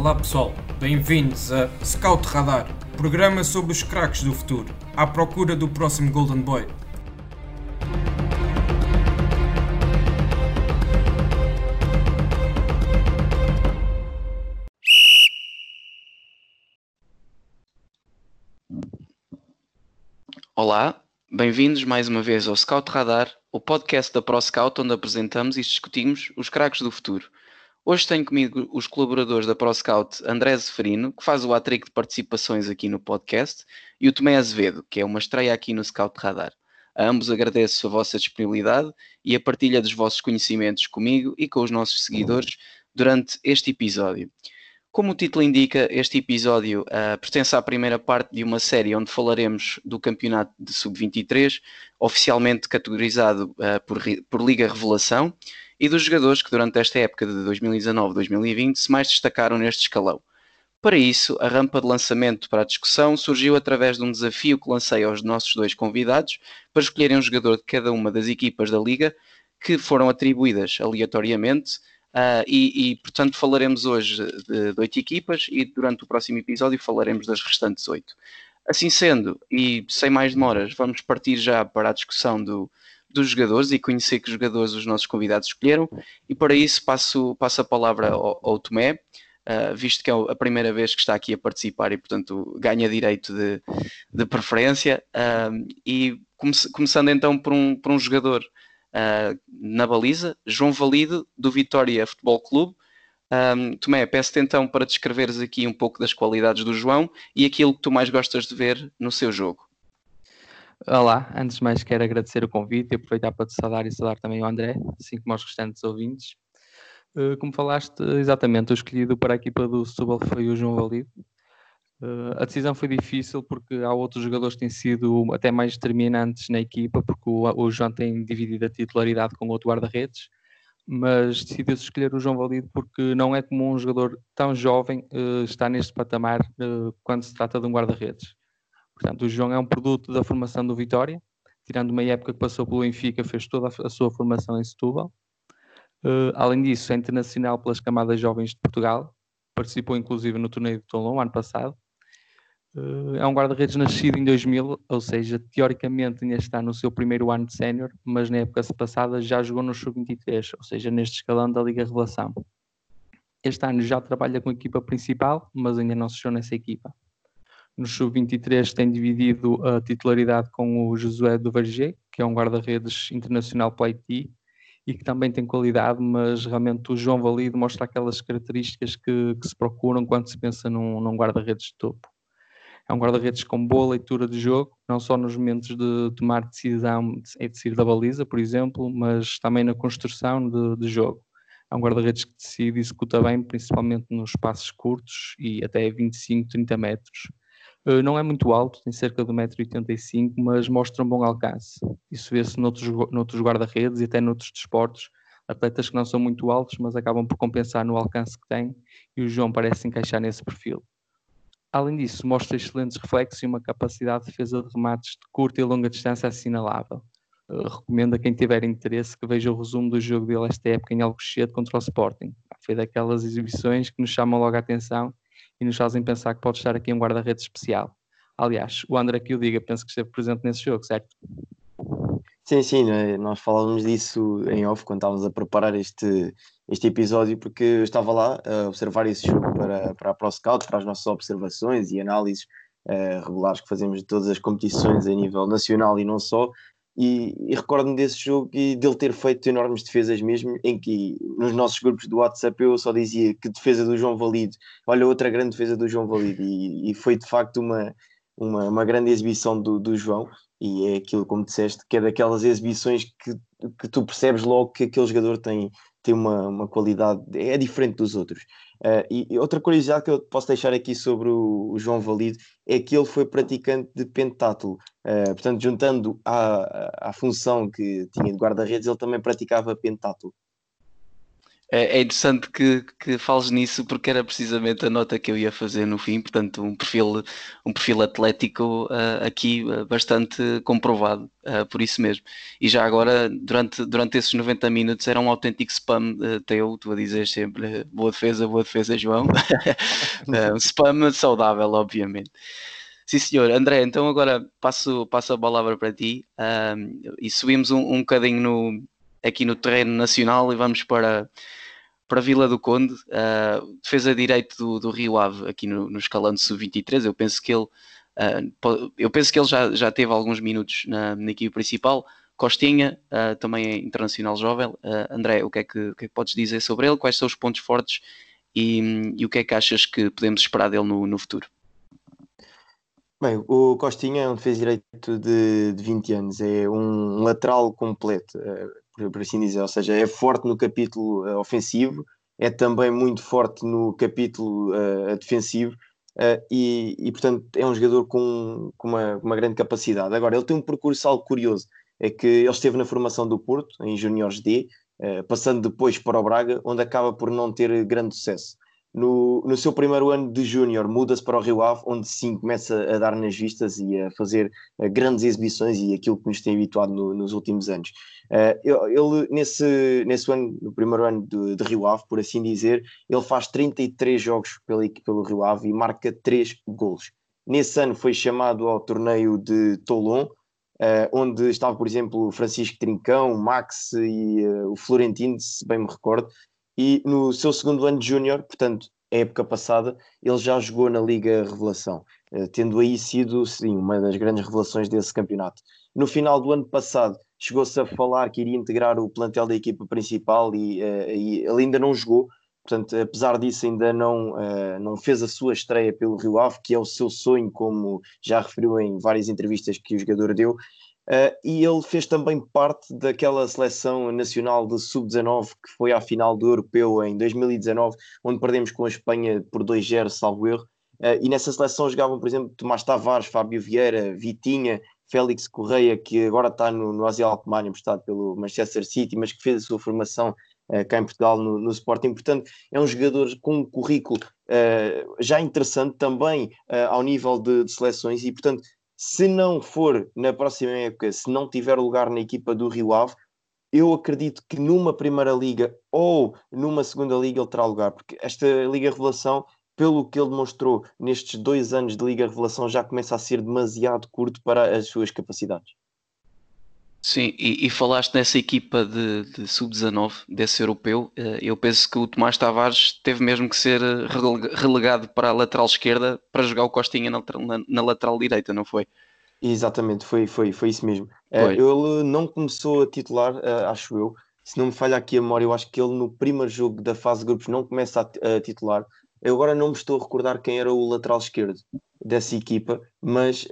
Olá pessoal, bem-vindos a Scout Radar, programa sobre os craques do futuro, à procura do próximo Golden Boy. Olá, bem-vindos mais uma vez ao Scout Radar, o podcast da ProScout onde apresentamos e discutimos os craques do futuro. Hoje tenho comigo os colaboradores da ProScout André Zeferino, que faz o atrico de participações aqui no podcast, e o Tomé Azevedo, que é uma estreia aqui no Scout Radar. A ambos agradeço a vossa disponibilidade e a partilha dos vossos conhecimentos comigo e com os nossos seguidores durante este episódio. Como o título indica, este episódio uh, pertence à primeira parte de uma série onde falaremos do campeonato de sub-23, oficialmente categorizado uh, por, por Liga Revelação, e dos jogadores que durante esta época de 2019-2020 se mais destacaram neste escalão. Para isso, a rampa de lançamento para a discussão surgiu através de um desafio que lancei aos nossos dois convidados para escolherem um jogador de cada uma das equipas da Liga que foram atribuídas aleatoriamente Uh, e, e, portanto, falaremos hoje de, de oito equipas e durante o próximo episódio falaremos das restantes oito. Assim sendo, e sem mais demoras, vamos partir já para a discussão do, dos jogadores e conhecer que jogadores os nossos convidados escolheram. E para isso passo, passo a palavra ao, ao Tomé, uh, visto que é a primeira vez que está aqui a participar e, portanto, ganha direito de, de preferência. Uh, e come, começando então por um, por um jogador uh, na baliza, João Valido, do Vitória Futebol Clube. Um, Tomé, peço-te então para descreveres aqui um pouco das qualidades do João e aquilo que tu mais gostas de ver no seu jogo. Olá, antes de mais quero agradecer o convite e aproveitar para te saudar e saudar também o André, assim como aos restantes ouvintes. Uh, como falaste, exatamente, o escolhido para a equipa do Setúbal foi o João Valido, Uh, a decisão foi difícil porque há outros jogadores que têm sido até mais determinantes na equipa, porque o, João tem dividido a titularidade com outro guarda-redes, mas decidiu-se escolher o João Valido porque não é comum um jogador tão jovem uh, estar neste patamar quando se trata de um guarda-redes. Portanto, o João é um produto da formação do Vitória, tirando uma época que passou pelo Benfica, fez toda a, sua formação em Setúbal. além disso, é internacional pelas camadas jovens de Portugal, participou inclusive no torneio de Toulon ano passado Uh, é um guarda-redes nascido em 2000, ou seja, teoricamente ainda está no seu primeiro ano de sénior, mas na época passada já jogou no Sub-23, ou seja, neste escalão da Liga Revelação. Este ano já trabalha com a equipa principal, mas ainda não se achou nessa equipa. No Sub-23 tem dividido a titularidade com o Josué do Verger, que é um guarda-redes internacional para Haiti e que também tem qualidade, mas realmente o João Valido mostra aquelas características que, que se procuram quando se pensa num, num guarda-redes de topo. É um guarda-redes com boa leitura de jogo, não só nos momentos de tomar decisão e de sair da baliza, por exemplo, mas também na construção de, de jogo. É um guarda-redes que decide e executa bem, principalmente nos passos curtos e até 25, 30 metros. Eh, não é muito alto, tem cerca de 1,85m, mas mostra um bom alcance. Isso vê-se noutros, noutros guarda-redes e até noutros desportos. Atletas que não são muito altos, mas acabam por compensar no alcance que têm, e o João parece encaixar nesse perfil. Além disso, mostra excelentes reflexos e uma capacidade de defesa de remates de curta e longa distância assinalável. Uh, recomendo a quem tiver interesse que veja o resumo do jogo dele esta época em Alcochete contra o Sporting. Foi daquelas exibições que nos chamam logo a atenção e nos fazem pensar que pode estar aqui um guarda-redes especial. Aliás, o André que o diga, penso que esteve presente nesse jogo, certo? Sim, sim, né? nós falávamos disso em off quando estávamos a preparar este, este episódio, porque eu estava lá a observar esse jogo para, para a ProScout, para as nossas observações e análises uh, regulares que fazemos de todas as competições a nível nacional e não só. E, e recordo-me desse jogo e dele ter feito enormes defesas mesmo, em que nos nossos grupos do WhatsApp eu só dizia que defesa do João Valido, olha outra grande defesa do João Valido, e, e foi de facto uma, uma, uma grande exibição do, do João e é aquilo, como disseste, que é daquelas exibições que, que tu percebes logo que aquele jogador tem, tem uma, uma qualidade, é diferente dos outros. Uh, e, outra curiosidade que eu posso deixar aqui sobre o, o, João Valido é que ele foi praticante de pentátulo, uh, portanto, juntando à, à função que tinha de guarda-redes, ele também praticava pentátulo. É, é interessante que, que fales nisso porque era precisamente a nota que eu ia fazer no fim, portanto um perfil, um perfil atlético uh, aqui uh, bastante comprovado, uh, por isso mesmo. E já agora, durante, durante esses 90 minutos, era um autêntico spam teu, tu a dizer sempre boa defesa, boa defesa, João. um spam saudável, obviamente. Sim, senhor. André, então agora passo, passo a palavra para ti e subimos um, um bocadinho no, aqui no terreno nacional e vamos para para Vila do Conde, uh, defesa direito do, do Rio Ave aqui no, no escalão de sub-23. Eu penso que ele, uh, eu penso que ele já, já teve alguns minutos na, na equipe principal. Costinha, uh, também é internacional jovem. Uh, André, o que, é que, o que, é que, podes dizer sobre ele? Quais são os pontos fortes e, e o que é que achas que podemos esperar dele no, no futuro? Bem, o Costinha é um defesa direito de, de 20 anos, é um lateral completo por assim dizer, ou seja, é forte no capítulo uh, ofensivo, é também muito forte no capítulo uh, defensivo uh, e, e, portanto, é um jogador com, com uma, uma, grande capacidade. Agora, ele tem um percurso algo curioso, é que ele esteve na formação do Porto, em Juniores D, passando depois para o Braga, onde acaba por não ter grande sucesso. No, no seu primeiro ano de júnior, muda-se para o Rio Ave, onde sim começa a dar nas vistas e a fazer uh, grandes exibições e aquilo que nos tem habituado no, nos últimos anos. Uh, ele, nesse, nesse ano, no primeiro ano de, de, Rio Ave, por assim dizer, ele faz 33 jogos pela, pelo Rio Ave e marca 3 golos. Nesse ano foi chamado ao torneio de Toulon, uh, onde estava, por exemplo, Francisco Trincão, Max e o Florentino, se bem me recordo, e no seu segundo ano de júnior, portanto, época passada, ele já jogou na Liga Revelação, eh, tendo aí sido, sim, uma das grandes revelações desse campeonato. No final do ano passado, chegou-se a falar que iria integrar o plantel da equipa principal e, uh, e ele ainda não jogou, portanto, apesar disso, ainda não, uh, não fez a sua estreia pelo Rio Ave, que é o seu sonho, como já referiu em várias entrevistas que o jogador deu, Uh, e ele fez também parte daquela seleção nacional de sub-19 que foi à final do Europeu em 2019, onde perdemos com a Espanha por 2-0, salvo erro. Uh, e nessa seleção jogavam, por exemplo, Tomás Tavares, Fábio Vieira, Vitinha, Félix Correia, que agora está no, no Asia Alkmaar, emprestado pelo Manchester City, mas que fez a sua formação uh, cá em Portugal no, no Sporting. Portanto, é um jogador com um currículo já interessante também ao nível de, de seleções e, portanto, se não for na próxima época, se não tiver lugar na equipa do Rio Ave, eu acredito que numa primeira liga ou numa segunda liga ele terá lugar, porque esta Liga Revelação, pelo que ele demonstrou nestes dois anos de Liga Revelação, já começa a ser demasiado curto para as suas capacidades. Sim, e, e, falaste nessa equipa de, de sub-19, desse europeu. Eh, eu penso que o Tomás Tavares teve mesmo que ser eh, relegado para a lateral esquerda para jogar o Costinha na, na, na lateral direita, não foi? Exatamente, foi, foi, foi isso mesmo. Eh, foi. Ele não começou a titular, acho eu. Se não me falha aqui a memória, eu acho que ele no primeiro jogo da fase de grupos não começa a, a titular. Eu agora não me estou a recordar quem era o lateral esquerdo dessa equipa, mas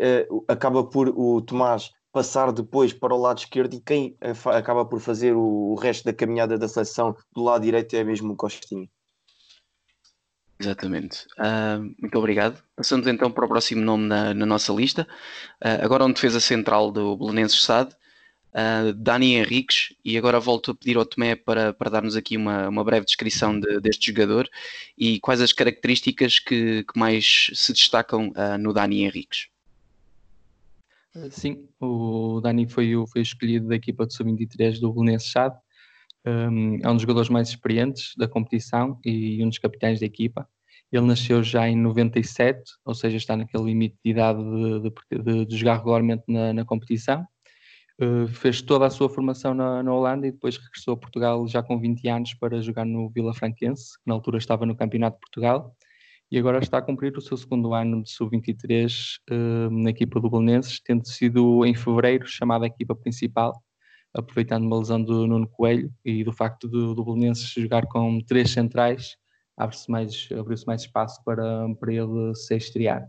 acaba por o Tomás passar depois para o lado esquerdo e quem acaba por fazer o, resto da caminhada da seleção do lado direito é mesmo o Costinha. Exatamente. Uh, muito obrigado. Passamos então para o próximo nome na, na nossa lista. Uh, agora um defesa central do Belenenses SAD, uh, Dani Henriques, e agora volto a pedir ao Tomé para, para dar-nos aqui uma, uma breve descrição de, deste jogador e quais as características que, que mais se destacam no Dani Henriques. Sim, o Dani foi, foi escolhido da equipa de sub-23 do Belenenses Chade. Um, é um dos jogadores mais experientes da competição e um dos capitães da equipa. Ele nasceu já em 97, ou seja, está naquele limite de idade de, de, de jogar regularmente na, na competição. Uh, fez toda a sua formação na, na, Holanda e depois regressou a Portugal já com 20 anos para jogar no Vila Franquense, que na altura estava no Campeonato de Portugal e agora está a cumprir o seu segundo ano de sub-23 uh, na equipa do Belenenses, tendo sido em fevereiro chamada a equipa principal, aproveitando uma lesão do Nuno Coelho e do facto do, do Belenenses jogar com três centrais, abre-se mais, abriu-se mais espaço para, para ele se estrear.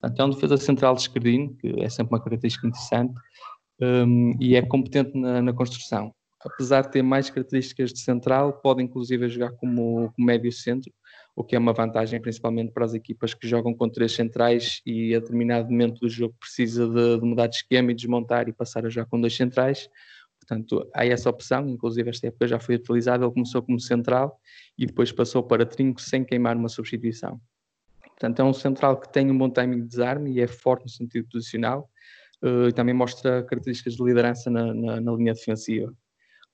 Portanto, é um defesa central de esquerdino, que é sempre uma característica interessante, um, e é competente na, na, construção. Apesar de ter mais características de central, pode inclusive jogar como, como médio centro, o que é uma vantagem principalmente para as equipas que jogam com três centrais e a determinado momento do jogo precisa de, de mudar de esquema e desmontar e passar a jogar com dois centrais. Portanto, há essa opção, inclusive esta época já foi utilizada, ele começou como central e depois passou para trinco sem queimar uma substituição. Portanto, é um central que tem um bom timing de desarme e é forte no sentido posicional uh, e também mostra características de liderança na, na, na, linha defensiva.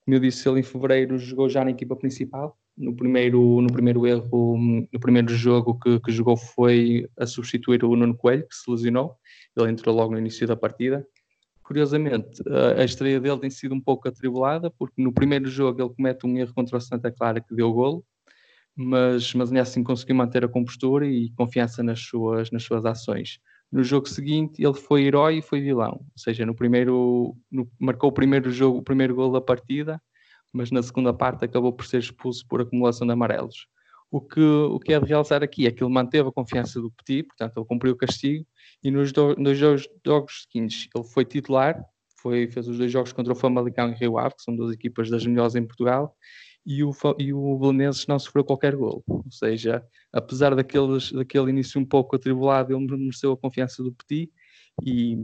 Como eu disse, ele em fevereiro jogou já na equipa principal. No primeiro, no primeiro erro, no primeiro jogo que, que jogou foi a substituir o Nuno Coelho, que se lesionou. Ele entrou logo no início da partida Curiosamente, a estreia dele tem sido um pouco atribulada, porque no primeiro jogo ele comete um erro contra o Santa Clara que deu golo, mas, mas assim conseguiu manter a compostura e confiança nas suas, nas suas ações. No jogo seguinte, ele foi herói e foi vilão, ou seja, no primeiro, no, marcou o primeiro jogo, o primeiro gol da partida, mas na segunda parte acabou por ser expulso por acumulação de amarelos. O que, o que é de realçar aqui é que ele manteve a confiança do Petit, portanto, ele cumpriu o castigo, e nos do, dois jogos, jogos, seguintes ele foi titular, foi, fez os dois jogos contra o Famalicão e Rio Ave, que são duas equipas das melhores em Portugal, e o, e o Belenenses não sofreu qualquer gol. Ou seja, apesar daqueles, daquele início um pouco atribulado, ele mereceu a confiança do Petit, e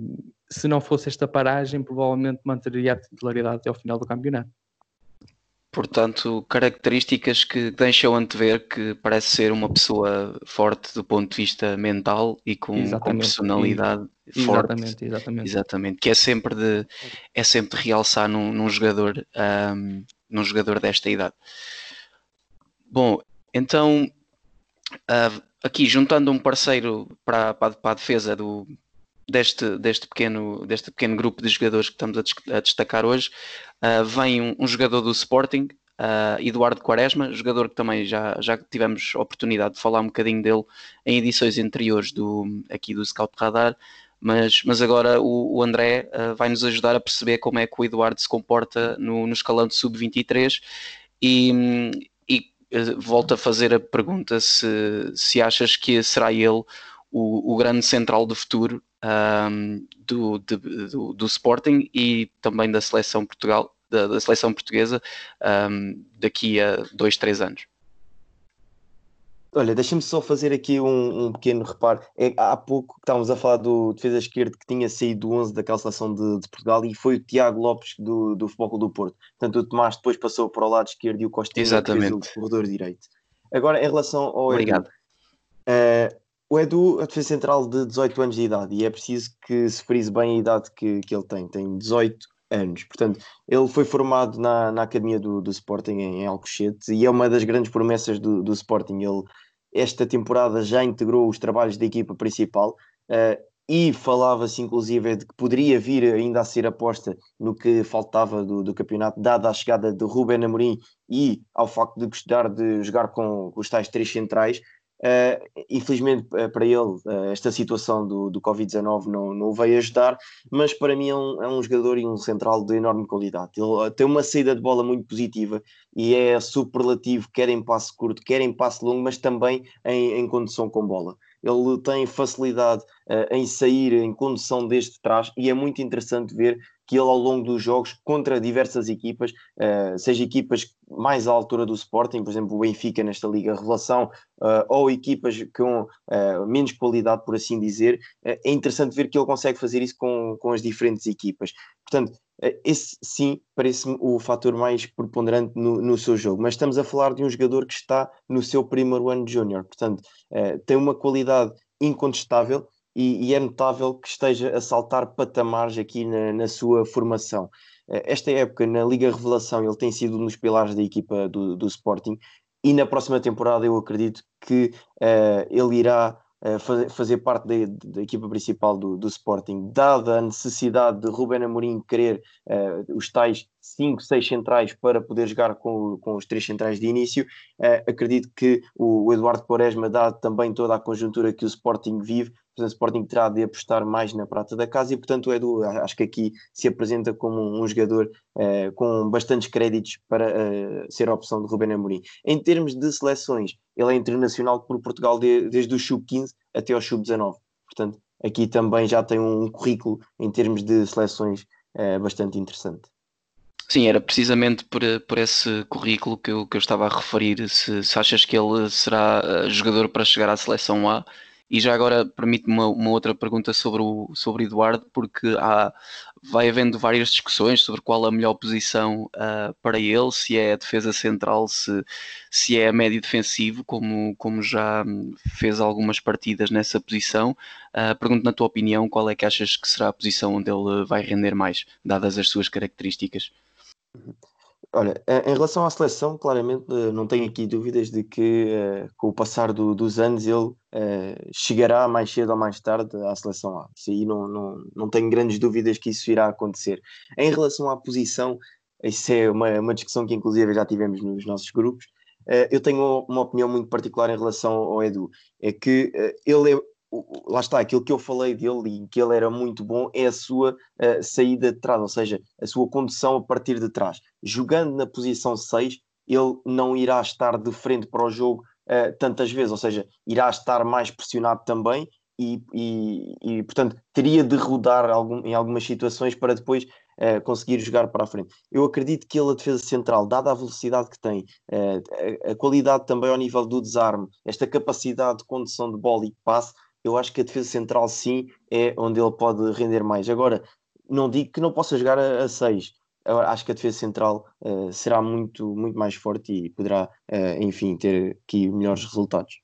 se não fosse esta paragem, provavelmente manteria a titularidade até ao final do campeonato. Portanto, características que deixam antever que parece ser uma pessoa forte do ponto de vista mental e com, com personalidade e, forte. Exatamente, exatamente. Exatamente. Que é sempre de, é sempre de realçar num, num jogador, um, num jogador desta idade. Bom, então uh, aqui juntando um parceiro para, para, para a defesa do, deste, deste, pequeno, deste pequeno grupo de jogadores que estamos a, a destacar hoje, uh, vem um, um, jogador do Sporting, uh, Eduardo Quaresma, jogador que também já, já tivemos oportunidade de falar um bocadinho dele em edições anteriores do, aqui do Scout Radar, mas, mas agora o, o André uh, vai nos ajudar a perceber como é que o Eduardo se comporta no, no escalão de sub-23 e, e volto a fazer a pergunta se, se achas que será ele o, o grande central do futuro um, do, de, do, do, Sporting e também da seleção Portugal, da, da seleção portuguesa um, daqui a dois, três anos. Olha, deixa-me só fazer aqui um, um, pequeno reparo. É, há pouco estávamos a falar do defesa esquerdo que tinha saído do 11 daquela seleção de, de, Portugal e foi o Tiago Lopes do, do Futebol do Porto. Portanto, o Tomás depois passou para o lado esquerdo e o Costa fez o corredor direito. Agora, em relação ao Obrigado. uh, o Edu, a defesa central de 18 anos de idade, e é preciso que se frise bem a idade que, que ele tem, tem 18 anos. Portanto, ele foi formado na, na academia do, do Sporting em, Alcochete e é uma das grandes promessas do, do Sporting. Ele, esta temporada, já integrou os trabalhos da equipa principal uh, e falava-se, inclusive, de que poderia vir ainda a ser aposta no que faltava do, do campeonato, dada a chegada de Ruben Amorim e ao facto de gostar de jogar com, com os tais três centrais. Uh, infelizmente uh, para ele uh, esta situação do, do Covid-19 não, não o veio ajudar, mas para mim é um, é um jogador e um central de enorme qualidade. Ele tem uma saída de bola muito positiva e é superlativo, quer em passe curto, quer em passe longo, mas também em, em condução com bola. Ele tem facilidade em sair em condução deste trás e é muito interessante ver que ele ao longo dos jogos contra diversas equipas, uh, seja equipas mais à altura do Sporting, por exemplo o Benfica nesta Liga Revelação, uh, ou equipas com uh, menos qualidade, por assim dizer, é interessante ver que ele consegue fazer isso com, com as diferentes equipas. Portanto, esse sim parece-me o fator mais preponderante no, no, seu jogo, mas estamos a falar de um jogador que está no seu primeiro ano de júnior, portanto, tem uma qualidade incontestável e, e, é notável que esteja a saltar patamares aqui na, na, sua formação. Eh, esta época, na Liga Revelação, ele tem sido um dos pilares da equipa do, do Sporting e na próxima temporada eu acredito que uh, ele irá uh, fazer, fazer parte da, da, equipa principal do, do, Sporting, dada a necessidade de Ruben Amorim querer uh, os tais 5, 6 centrais para poder jogar com, com os três centrais de início, acredito que o, o Eduardo Quaresma, dado também toda a conjuntura que o Sporting vive, o Sporting terá de apostar mais na prata da casa e, portanto, o Edu acho que aqui se apresenta como um, jogador uh, com bastantes créditos para uh, ser a opção de Rubén Amorim. Em termos de seleções, ele é internacional por Portugal de, desde o sub-15 até ao sub-19. Portanto, aqui também já tem um currículo em termos de seleções uh, bastante interessante. Sim, era precisamente por, por esse currículo que eu, que eu estava a referir. Se, se achas que ele será jogador para chegar à seleção A, e já agora permite-me uma, uma, outra pergunta sobre o sobre Eduardo, porque há vai havendo várias discussões sobre qual a melhor posição uh, para ele, se é a defesa central, se, se é a médio defensivo, como, como já fez algumas partidas nessa posição. Uh, pergunto na tua opinião, qual é que achas que será a posição onde ele vai render mais, dadas as suas características? Olha, em relação à seleção, claramente eh, não tenho aqui dúvidas de que uh, com o passar do, dos anos ele uh, chegará mais cedo ou mais tarde à seleção A. Isso aí não, não, não tenho grandes dúvidas que isso irá acontecer. Em relação à posição, isso é uma, uma discussão que inclusive já tivemos nos nossos grupos. Eu tenho uma opinião muito particular em relação ao Edu. É que ele é lá está, aquilo que eu falei dele e que ele era muito bom é a sua uh, saída de trás, ou seja, a sua condução a partir de trás. Jogando na posição 6, ele não irá estar de frente para o jogo uh, tantas vezes, ou seja, irá estar mais pressionado também e, e, e portanto, teria de rodar algum, em algumas situações para depois uh, conseguir jogar para a frente. Eu acredito que ele, a defesa central, dada a velocidade que tem, a, a qualidade também ao nível do desarme, esta capacidade de condução de bola e passe, eu acho que a defesa central sim é onde ele pode render mais. Agora, não digo que não possa jogar a 6. Acho que a defesa central uh, será muito, muito mais forte e poderá, uh, enfim, ter aqui melhores resultados.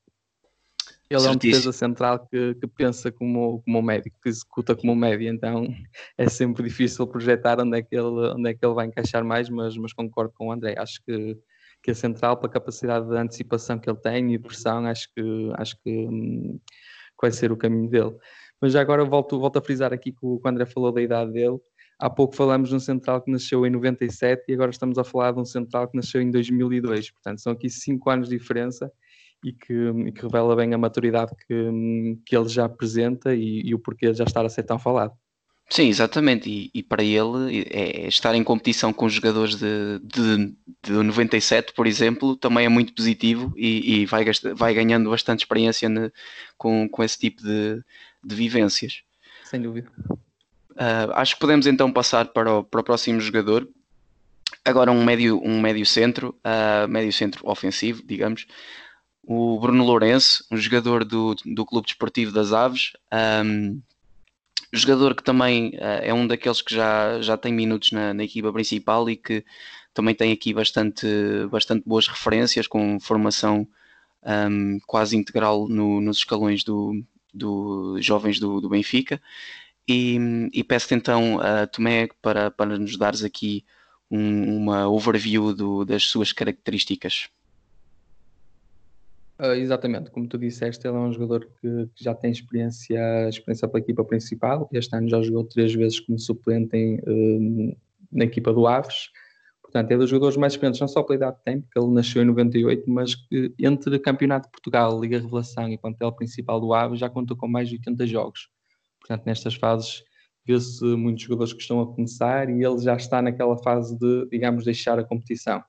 Ele é um defesa central que, que, pensa como, como um médico, que executa como um médio, então é sempre difícil projetar onde é que ele, onde é que ele vai encaixar mais, mas, mas concordo com o André. Acho que, que a central, pela capacidade de antecipação que ele tem e pressão, acho que, acho que hum, vai ser o caminho dele. Mas já agora volto, volto a frisar aqui que o, André falou da idade dele. Há pouco falamos de um central que nasceu em 97 e agora estamos a falar de um central que nasceu em 2002. Portanto, são aqui cinco anos de diferença e que, e que revela bem a maturidade que, que ele já apresenta e, e o porquê de já estar a ser tão falado. Sim, exatamente. E, e, para ele é, é, estar em competição com jogadores de, de, de 97, por exemplo, também é muito positivo e, e vai, vai ganhando bastante experiência ne, com, com esse tipo de, de vivências. Sem dúvida. Uh, acho que podemos então passar para o, para o próximo jogador. Agora um médio, um médio centro, uh, médio centro ofensivo, digamos. O Bruno Lourenço, um jogador do, do Clube Desportivo das Aves. Um, jogador que também uh, é um daqueles que já, já tem minutos na, na, equipa principal e que também tem aqui bastante, bastante boas referências, com formação um, quase integral no, nos escalões do, do jovens do, do Benfica. E, e peço-te então, uh, Tomé, para, para nos dares aqui um, uma overview do, das suas características. Uh, exatamente, como tu disseste, ele é um jogador que, que, já tem experiência, experiência pela equipa principal. Este ano já jogou três vezes como suplente em, uh, na equipa do Aves. Portanto, é dos jogadores mais experientes, não só pela idade que tem, porque ele nasceu em 98, mas que entre Campeonato de Portugal, Liga Revelação e plantel principal do Aves já contou com mais de 80 jogos. Portanto, nestas fases vê-se muitos jogadores que estão a começar e ele já está naquela fase de, digamos, deixar a competição.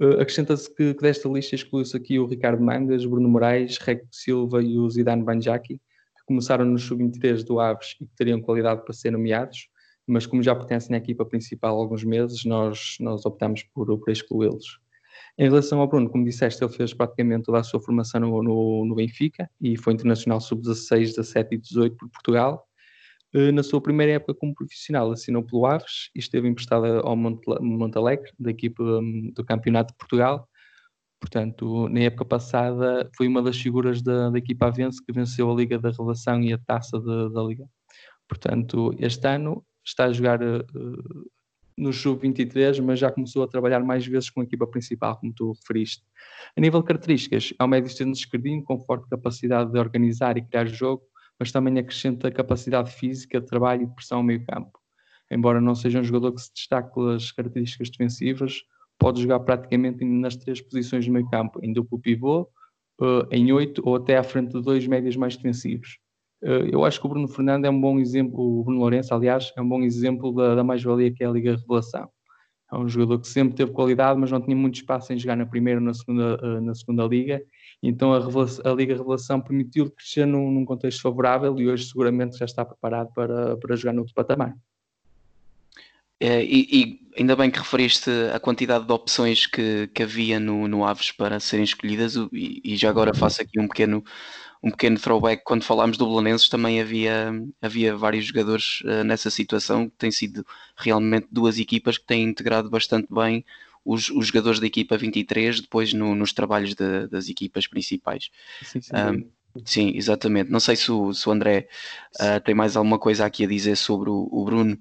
Uh, Acrescenta-se que, que, desta lista exclui-se aqui o Ricardo Mangas, Bruno Moraes, Reco Silva e o Zidane Banjaki, que começaram no sub-23 do Aves e que teriam qualidade para ser nomeados, mas como já pertencem à equipa principal há alguns meses, nós, nós optamos por, por excluí-los. Em relação ao Bruno, como disseste, ele fez praticamente toda a sua formação no, no, no Benfica e foi internacional sub-16, 17 e 18 por Portugal na sua primeira época como profissional, assinou pelo Aves e esteve emprestada ao Montalegre, da equipe hum, do Campeonato de Portugal. Portanto, na época passada foi uma das figuras da, da equipa Avense que venceu a Liga da Relação e a taça de, da Liga. Portanto, este ano está a jogar uh, no Sub-23, mas já começou a trabalhar mais vezes com a equipa principal, como tu referiste. A nível de características, é um médio externo esquerdinho com forte capacidade de organizar e criar jogo, mas também acrescenta capacidade física, trabalho e pressão ao meio campo. Embora não seja um jogador que se destaque pelas características defensivas, pode jogar praticamente nas três posições do meio campo, em duplo pivô, eh, em oito ou até à frente de dois médios mais defensivos. Eh, eu acho que o Bruno Fernando é um bom exemplo, o Bruno Lourenço, aliás, é um bom exemplo da, da mais-valia que é a Liga Revelação. É um jogador que sempre teve qualidade, mas não tinha muito espaço em jogar na primeira ou na segunda, eh, na segunda liga então a, a Liga Revelação permitiu-lhe crescer num, num, contexto favorável e hoje seguramente já está preparado para, para jogar no outro patamar. É, e, e, ainda bem que referiste a quantidade de opções que, que havia no, no Aves para serem escolhidas e, e, já agora faço aqui um pequeno, um pequeno throwback, quando falámos do Belenenses também havia, havia vários jogadores uh, nessa situação, que têm sido realmente duas equipas que têm integrado bastante bem os, os jogadores da equipa 23 depois no, nos trabalhos de, das equipas principais. Sim, sim, um, sim, exatamente. Não sei se o, se o André uh, tem mais alguma coisa aqui a dizer sobre o, o Bruno.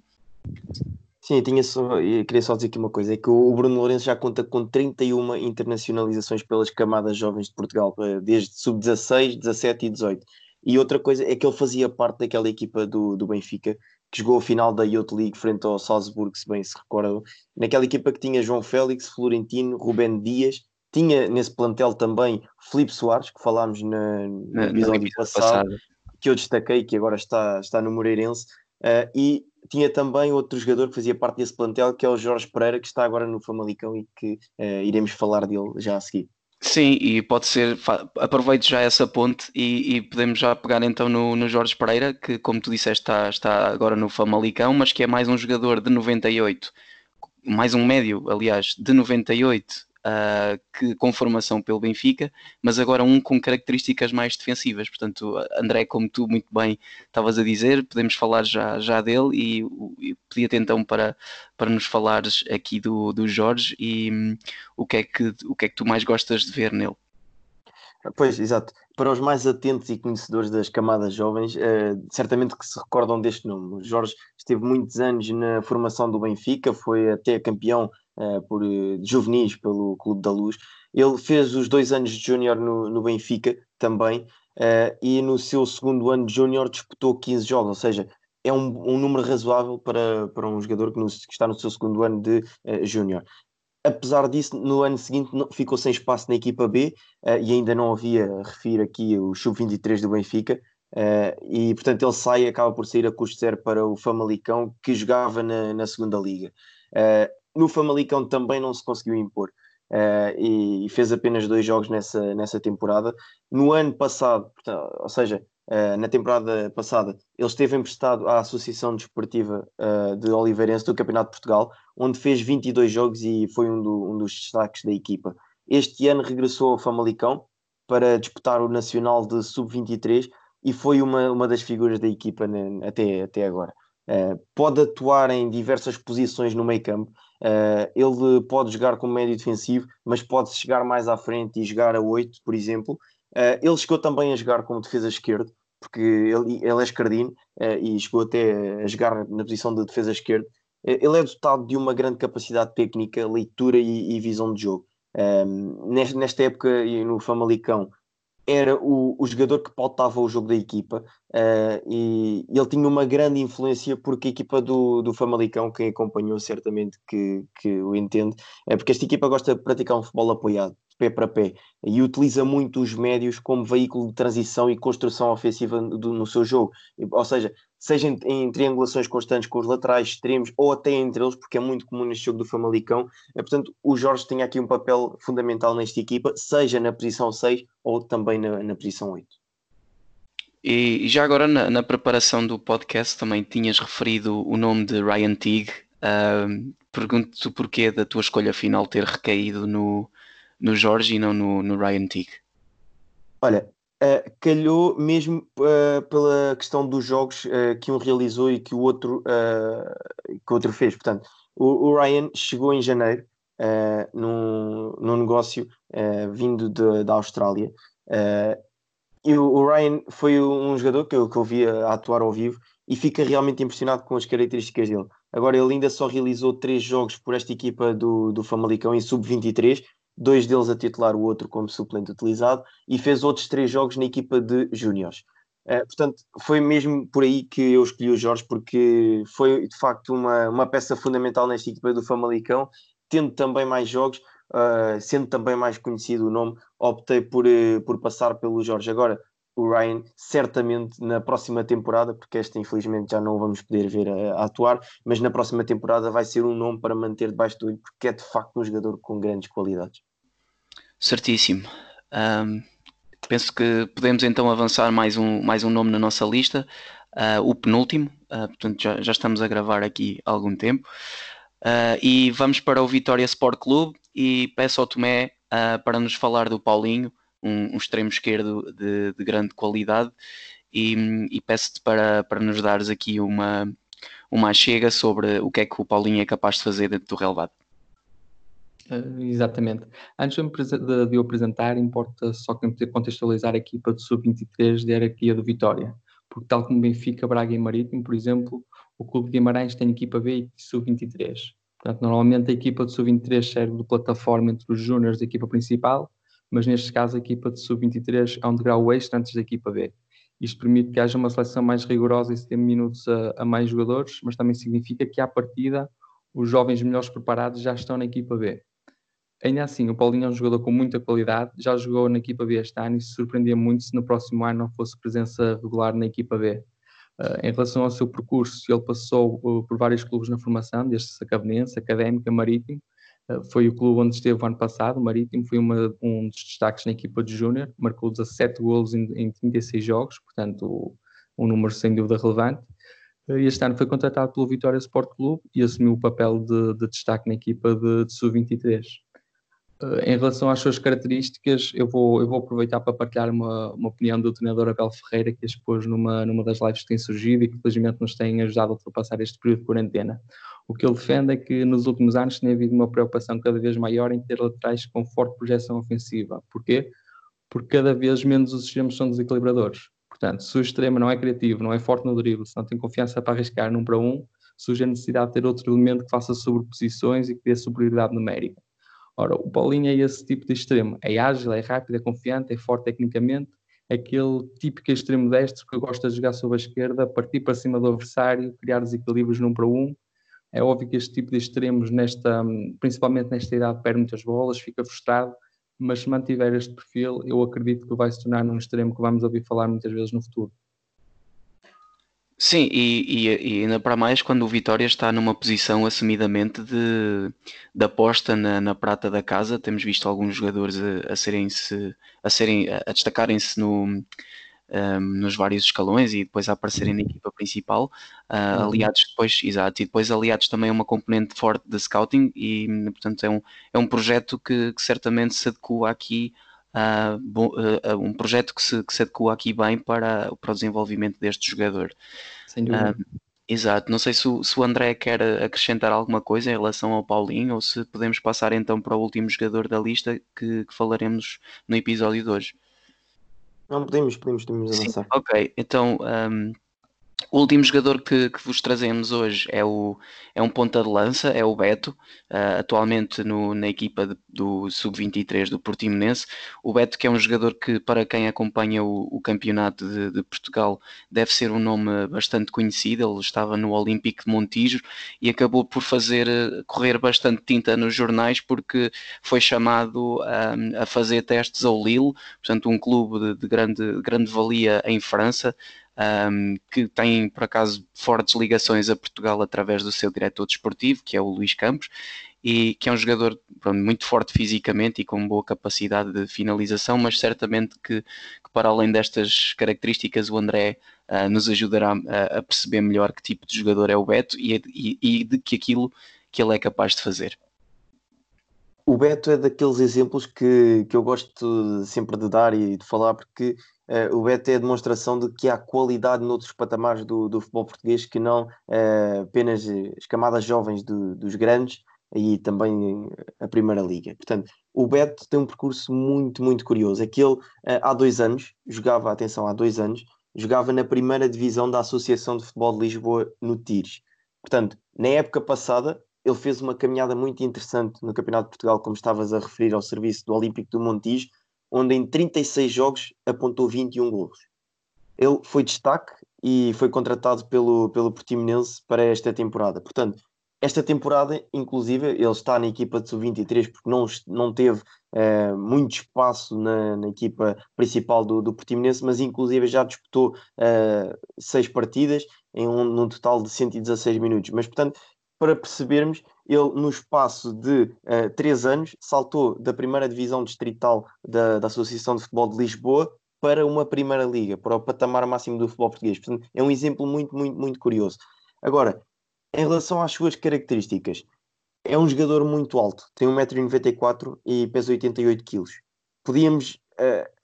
Sim, tinha só, eu queria só dizer aqui uma coisa: é que o Bruno Lourenço já conta com 31 internacionalizações pelas camadas jovens de Portugal, eh, desde sub-16, 17 e 18. E outra coisa é que ele fazia parte daquela equipa do, do Benfica que jogou a final da Youth League frente ao Salzburgo, se bem se recordam, naquela equipa que tinha João Félix, Florentino, Rubén Dias, tinha nesse plantel também Felipe Soares, que falámos na, no episódio passado, passado, que eu destaquei, que agora está, está no Moreirense, uh, e tinha também outro jogador que fazia parte desse plantel, que é o Jorge Pereira, que está agora no Famalicão e que uh, iremos falar dele já a seguir. Sim, e pode ser, aproveito já essa ponte e, e, podemos já pegar então no, no Jorge Pereira, que como tu disseste está, está agora no Famalicão, mas que é mais um jogador de 98, mais um médio, aliás, de 98, uh, que, com formação pelo Benfica, mas agora um com características mais defensivas. Portanto, André, como tu muito bem estavas a dizer, podemos falar já, já dele e, e pedia-te então para, para nos falares aqui do, do Jorge e um, o, que é que, o que é que tu mais gostas de ver nele. Pois, exato. Para os mais atentos e conhecedores das camadas jovens, uh, certamente que se recordam deste nome. O Jorge esteve muitos anos na formação do Benfica, foi até campeão uh, por uh, juvenis pelo Clube da Luz. Ele fez os dois anos de júnior no, no, Benfica também, uh, e no seu segundo ano de júnior disputou 15 jogos, ou seja, é um, um, número razoável para, para um jogador que, no, que está no seu segundo ano de uh, júnior. Apesar disso, no ano seguinte não, ficou sem espaço na equipa B uh, e ainda não havia, refiro aqui, o sub-23 do Benfica, Uh, e portanto ele sai acaba por sair a custo zero para o Famalicão que jogava na, na segunda liga. No Famalicão também não se conseguiu impor uh, e, e, fez apenas dois jogos nessa, nessa temporada. No ano passado, portanto, ou seja, uh, na temporada passada, ele esteve emprestado à Associação Desportiva uh, de Oliveirense do Campeonato de Portugal, onde fez 22 jogos e foi um, do, um dos destaques da equipa. Este ano regressou ao Famalicão para disputar o Nacional de Sub-23 e foi uma, uma das figuras da equipa né, até, até agora. Uh, pode atuar em diversas posições no meio campo, Uh, ele pode jogar como médio defensivo, mas pode chegar mais à frente e jogar a 8, por exemplo. Uh, ele chegou também a jogar como defesa esquerdo, porque ele, ele é esquerdino uh, e chegou até a jogar na posição de defesa esquerdo. ele é dotado de uma grande capacidade técnica, leitura e, e visão de jogo. Nesta, nesta época, no Famalicão, era o, o jogador que pautava o jogo da equipa uh, e, ele tinha uma grande influência porque a equipa do, do Famalicão, quem acompanhou certamente que, que o entende, é porque esta equipa gosta de praticar um futebol apoiado pé para pé e utiliza muito os médios como veículo de transição e construção ofensiva do, no seu jogo. Ou seja, seja em, em, triangulações constantes com os laterais extremos ou até entre eles, porque é muito comum neste jogo do Famalicão. É, portanto, o Jorge tem aqui um papel fundamental nesta equipa, seja na posição 6 ou também na, na posição 8. E já agora na, na, preparação do podcast também tinhas referido o nome de Ryan Teague. Uh, Pergunto-te o porquê da tua escolha final ter recaído no, no Jorge e não no, no Ryan Teague? Olha, uh, calhou mesmo uh, pela questão dos jogos uh, que um realizou e que o outro, que o outro fez. Portanto, o, o Ryan chegou em janeiro num, num negócio vindo de, da Austrália. e o, o, Ryan foi um jogador que eu, que eu vi a atuar ao vivo e fica realmente impressionado com as características dele. Agora, ele ainda só realizou três jogos por esta equipa do, do Famalicão em sub-23, dois deles a titular, o outro como suplente utilizado, e fez outros três jogos na equipa de júniores. Uh, portanto, foi mesmo por aí que eu escolhi o Jorge, porque foi de facto uma, uma peça fundamental nesta equipa do Famalicão, tendo também mais jogos, uh, sendo também mais conhecido o nome, optei por, uh, por passar pelo Jorge. Agora, o Ryan, certamente na próxima temporada, porque esta infelizmente já não vamos poder ver a, a, atuar, mas na próxima temporada vai ser um nome para manter debaixo do olho, porque é de facto um jogador com grandes qualidades. Certíssimo. Um, penso que podemos então avançar mais um, mais um nome na nossa lista, uh, o penúltimo, uh, portanto já, já, estamos a gravar aqui há algum tempo. Uh, e vamos para o Vitória Sport Clube e peço ao Tomé para nos falar do Paulinho, um, um extremo esquerdo de, de grande qualidade e, e peço-te para, para nos dares aqui uma, uma chega sobre o que é que o Paulinho é capaz de fazer dentro do relevado. Uh, exatamente. Antes de, de eu apresentar, importa só contextualizar a equipa do Sub-23 da hierarquia do Vitória, porque tal como Benfica, Braga e Marítimo, por exemplo, o Clube de Guimarães tem equipa B e Sub-23. Portanto, normalmente a equipa de Sub-23 serve de plataforma entre os júniores da equipa principal, mas neste caso a equipa de Sub-23 é um degrau extra antes da equipa B. Isto permite que haja uma seleção mais rigorosa e se dê minutos a, a mais jogadores, mas também significa que à partida os jovens melhores preparados já estão na equipa B. Ainda assim, o Paulinho é um jogador com muita qualidade, já jogou na equipa B este ano e se surpreendia muito se no próximo ano não fosse presença regular na equipa B. Uh, em relação ao seu percurso, ele passou uh, por vários clubes na formação, desde Sacavenense, Académica, Marítimo. Uh, foi o clube onde esteve o ano passado, o Marítimo, foi uma, um dos destaques na equipa de Júnior, marcou 17 golos em, em 36 jogos, portanto, um número sem dúvida relevante. Este ano foi contratado pelo Vitória Sport Clube e assumiu o papel de, de destaque na equipa de, de Sub-23. Em relação às suas características, eu vou, eu vou aproveitar para partilhar uma, uma opinião do treinador Abel Ferreira, que expôs numa, numa das lives que tem surgido e que felizmente nos tem ajudado a ultrapassar este período de quarentena. O que ele defende é que nos últimos anos tem havido uma preocupação cada vez maior em ter laterais com forte projeção ofensiva. Porquê? Porque cada vez menos os extremos são desequilibradores. Portanto, se o extremo não é criativo, não é forte no drible, se não tem confiança para arriscar num para um, surge a necessidade de ter outro elemento que faça sobreposições e que dê superioridade numérica. Ora, o Paulinho é esse tipo de extremo. É ágil, é rápido, é confiante, é forte tecnicamente. É aquele típico extremo destro que gosta de jogar sobre a esquerda, partir para cima do adversário, criar desequilíbrios num para um. É óbvio que este tipo de extremos, nesta, principalmente nesta idade, perde muitas bolas, fica frustrado, mas se mantiver este perfil, eu acredito que vai se tornar num extremo que vamos ouvir falar muitas vezes no futuro. Sim, e, e, e, ainda para mais quando o Vitória está numa posição assumidamente de, de aposta na, na prata da casa. Temos visto alguns jogadores a, a serem -se, a, serem, a destacarem-se no, um, nos vários escalões e depois a aparecerem na equipa principal, uh, aliados depois, exato, e depois aliados também a uma componente forte de scouting e portanto é um, é um projeto que, que certamente se adequa aqui uh, bom, uh, um projeto que se, que se adequa aqui bem para, para o desenvolvimento deste jogador. Sem dúvida. Exato, não sei se o, se o André quer acrescentar alguma coisa em relação ao Paulinho ou se podemos passar então para o último jogador da lista que, que falaremos no episódio de hoje. Não, podemos, podemos, podemos avançar. Sim, ok, então um, o último jogador que, que, vos trazemos hoje é, o, é um ponta de lança, é o Beto, uh, atualmente no, na equipa de, do Sub-23 do Portimonense. O Beto, que é um jogador que, para quem acompanha o, o campeonato de, de, Portugal, deve ser um nome bastante conhecido. Ele estava no Olímpico de Montijo e acabou por fazer eh, correr bastante tinta nos jornais porque foi chamado um, a fazer testes ao Lille, portanto, um clube de, de grande, grande valia em França um, que tem por acaso fortes ligações a Portugal através do seu diretor desportivo, que é o Luís Campos, e que é um jogador pronto, muito forte fisicamente e com boa capacidade de finalização, mas certamente que, que para além destas características o André uh, nos ajudará a, a, perceber melhor que tipo de jogador é o Beto e, e, e de que aquilo que ele é capaz de fazer. O Beto é daqueles exemplos que, que eu gosto sempre de dar e de falar porque Uh, o Beto é a demonstração de que há qualidade noutros patamares do, do futebol português que não uh, apenas as camadas jovens do, dos grandes e também a Primeira Liga. Portanto, o Beto tem um percurso muito, muito curioso. É que ele, uh, há dois anos, jogava, atenção, há dois anos, jogava na primeira divisão da Associação de Futebol de Lisboa no Tires. Portanto, na época passada, ele fez uma caminhada muito interessante no Campeonato de Portugal, como estavas a referir ao serviço do Olímpico do Montijo, onde em 36 jogos apontou 21 golos. Ele foi destaque e foi contratado pelo, pelo Portimonense para esta temporada. Portanto, esta temporada, inclusive, ele está na equipa de sub-23 porque não, não teve uh, muito espaço na, na, equipa principal do, do Portimonense, mas inclusive já disputou uh, seis partidas em um, num total de 116 minutos. Mas, portanto, para percebermos, ele no espaço de uh, três anos saltou da primeira divisão distrital da, da Associação de Futebol de Lisboa para uma primeira liga, para o patamar máximo do futebol português. Portanto, é um exemplo muito, muito, muito curioso. Agora, em relação às suas características, é um jogador muito alto, tem 1,94m e pesa 88kg. Podíamos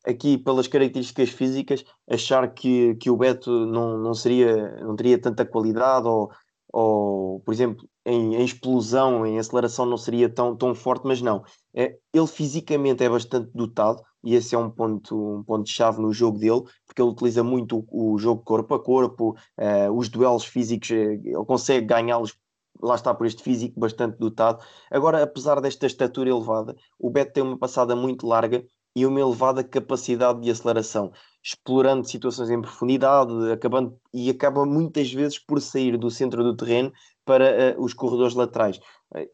aqui pelas características físicas, achar que, que o Beto não, não, seria, não teria tanta qualidade ou, ou por exemplo, em, em, explosão, em aceleração não seria tão, tão forte, mas não. É, ele fisicamente é bastante dotado e esse é um ponto, um ponto chave no jogo dele, porque ele utiliza muito o, o jogo corpo a corpo, uh, os duelos físicos, eh, ele consegue ganhá-los lá está por este físico bastante dotado. Agora, apesar desta estatura elevada, o Beto tem uma passada muito larga e uma elevada capacidade de aceleração, explorando situações em profundidade, acabando e acaba muitas vezes por sair do centro do terreno para uh, os corredores laterais. Uh,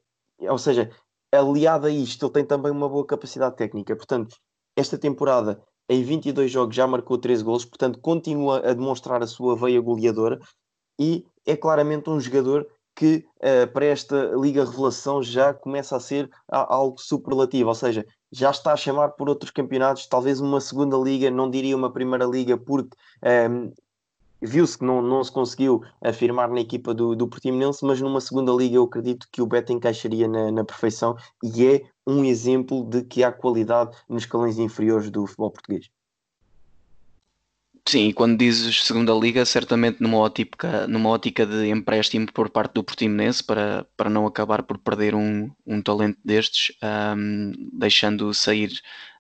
ou seja, aliado a isto, ele tem também uma boa capacidade técnica. Portanto, esta temporada, em 22 jogos, já marcou 13 gols, portanto, continua a demonstrar a sua veia goleadora e é claramente um jogador que uh, para esta Liga Revelação já começa a ser algo superlativo, ou seja, já está a chamar por outros campeonatos, talvez uma segunda liga, não diria uma primeira liga, porque um, ehm, viu-se que não, não se conseguiu afirmar na equipa do, do Portimonense, mas numa segunda liga eu acredito que o Beto encaixaria na, na perfeição e é um exemplo de que há qualidade nos escalões inferiores do futebol português. Sim, e quando dizes segunda liga, certamente numa ótica, numa ótica de empréstimo por parte do Portimonense para, para não acabar por perder um, um talento destes, um, deixando sair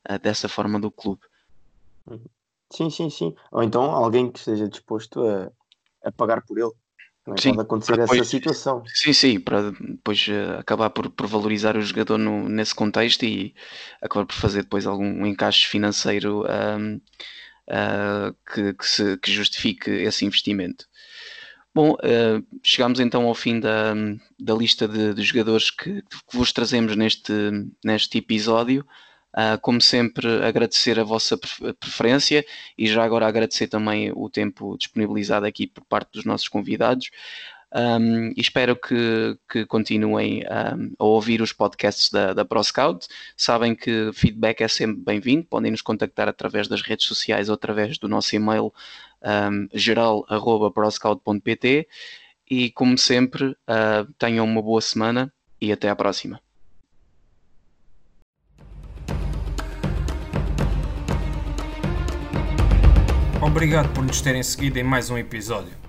uh, dessa forma do clube. Uhum. Sim, sim, sim. Ou então alguém que esteja disposto a, a pagar por ele. É? Sim, Pode acontecer depois, essa situação. Sim, sim, para depois uh, acabar por, por valorizar o jogador no, nesse contexto e acabar por fazer depois algum encaixe financeiro. Um, uh, que, que, se, que, justifique esse investimento. Bom, uh, chegamos então ao fim da, da lista de, de jogadores que, que, vos trazemos neste, neste episódio. Uh, como sempre, agradecer a vossa preferência e já agora agradecer também o tempo disponibilizado aqui por parte dos nossos convidados. Um, e espero que, que continuem um, a ouvir os podcasts da, da ProScout. Sabem que feedback é sempre bem-vindo, podem nos contactar através das redes sociais ou através do nosso e-mail um, geral.proscout.pt e como sempre, uh, tenham uma boa semana e até à próxima. Obrigado por nos terem seguido em mais um episódio.